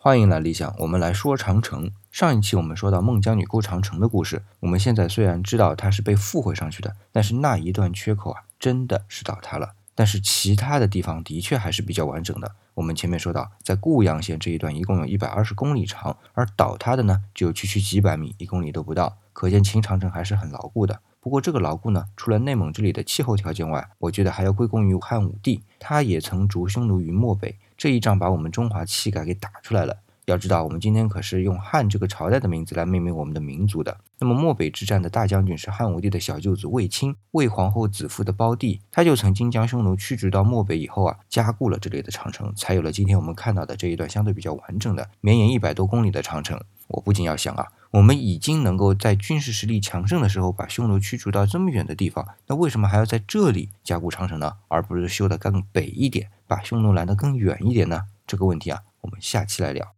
欢迎来理想，我们来说长城。上一期我们说到孟姜女哭长城的故事，我们现在虽然知道它是被复回上去的，但是那一段缺口啊，真的是倒塌了。但是其他的地方的确还是比较完整的。我们前面说到，在固阳县这一段一共有一百二十公里长，而倒塌的呢，只有区区几百米，一公里都不到。可见秦长城还是很牢固的。不过这个牢固呢，除了内蒙这里的气候条件外，我觉得还要归功于汉武帝，他也曾逐匈奴于漠北。这一仗把我们中华气概给打出来了。要知道，我们今天可是用汉这个朝代的名字来命名我们的民族的。那么漠北之战的大将军是汉武帝的小舅子卫青，魏皇后子夫的胞弟，他就曾经将匈奴驱逐到漠北以后啊，加固了这里的长城，才有了今天我们看到的这一段相对比较完整的、绵延一百多公里的长城。我不禁要想啊，我们已经能够在军事实力强盛的时候把匈奴驱逐到这么远的地方，那为什么还要在这里加固长城呢？而不是修得更北一点？把匈奴拦得更远一点呢？这个问题啊，我们下期来聊。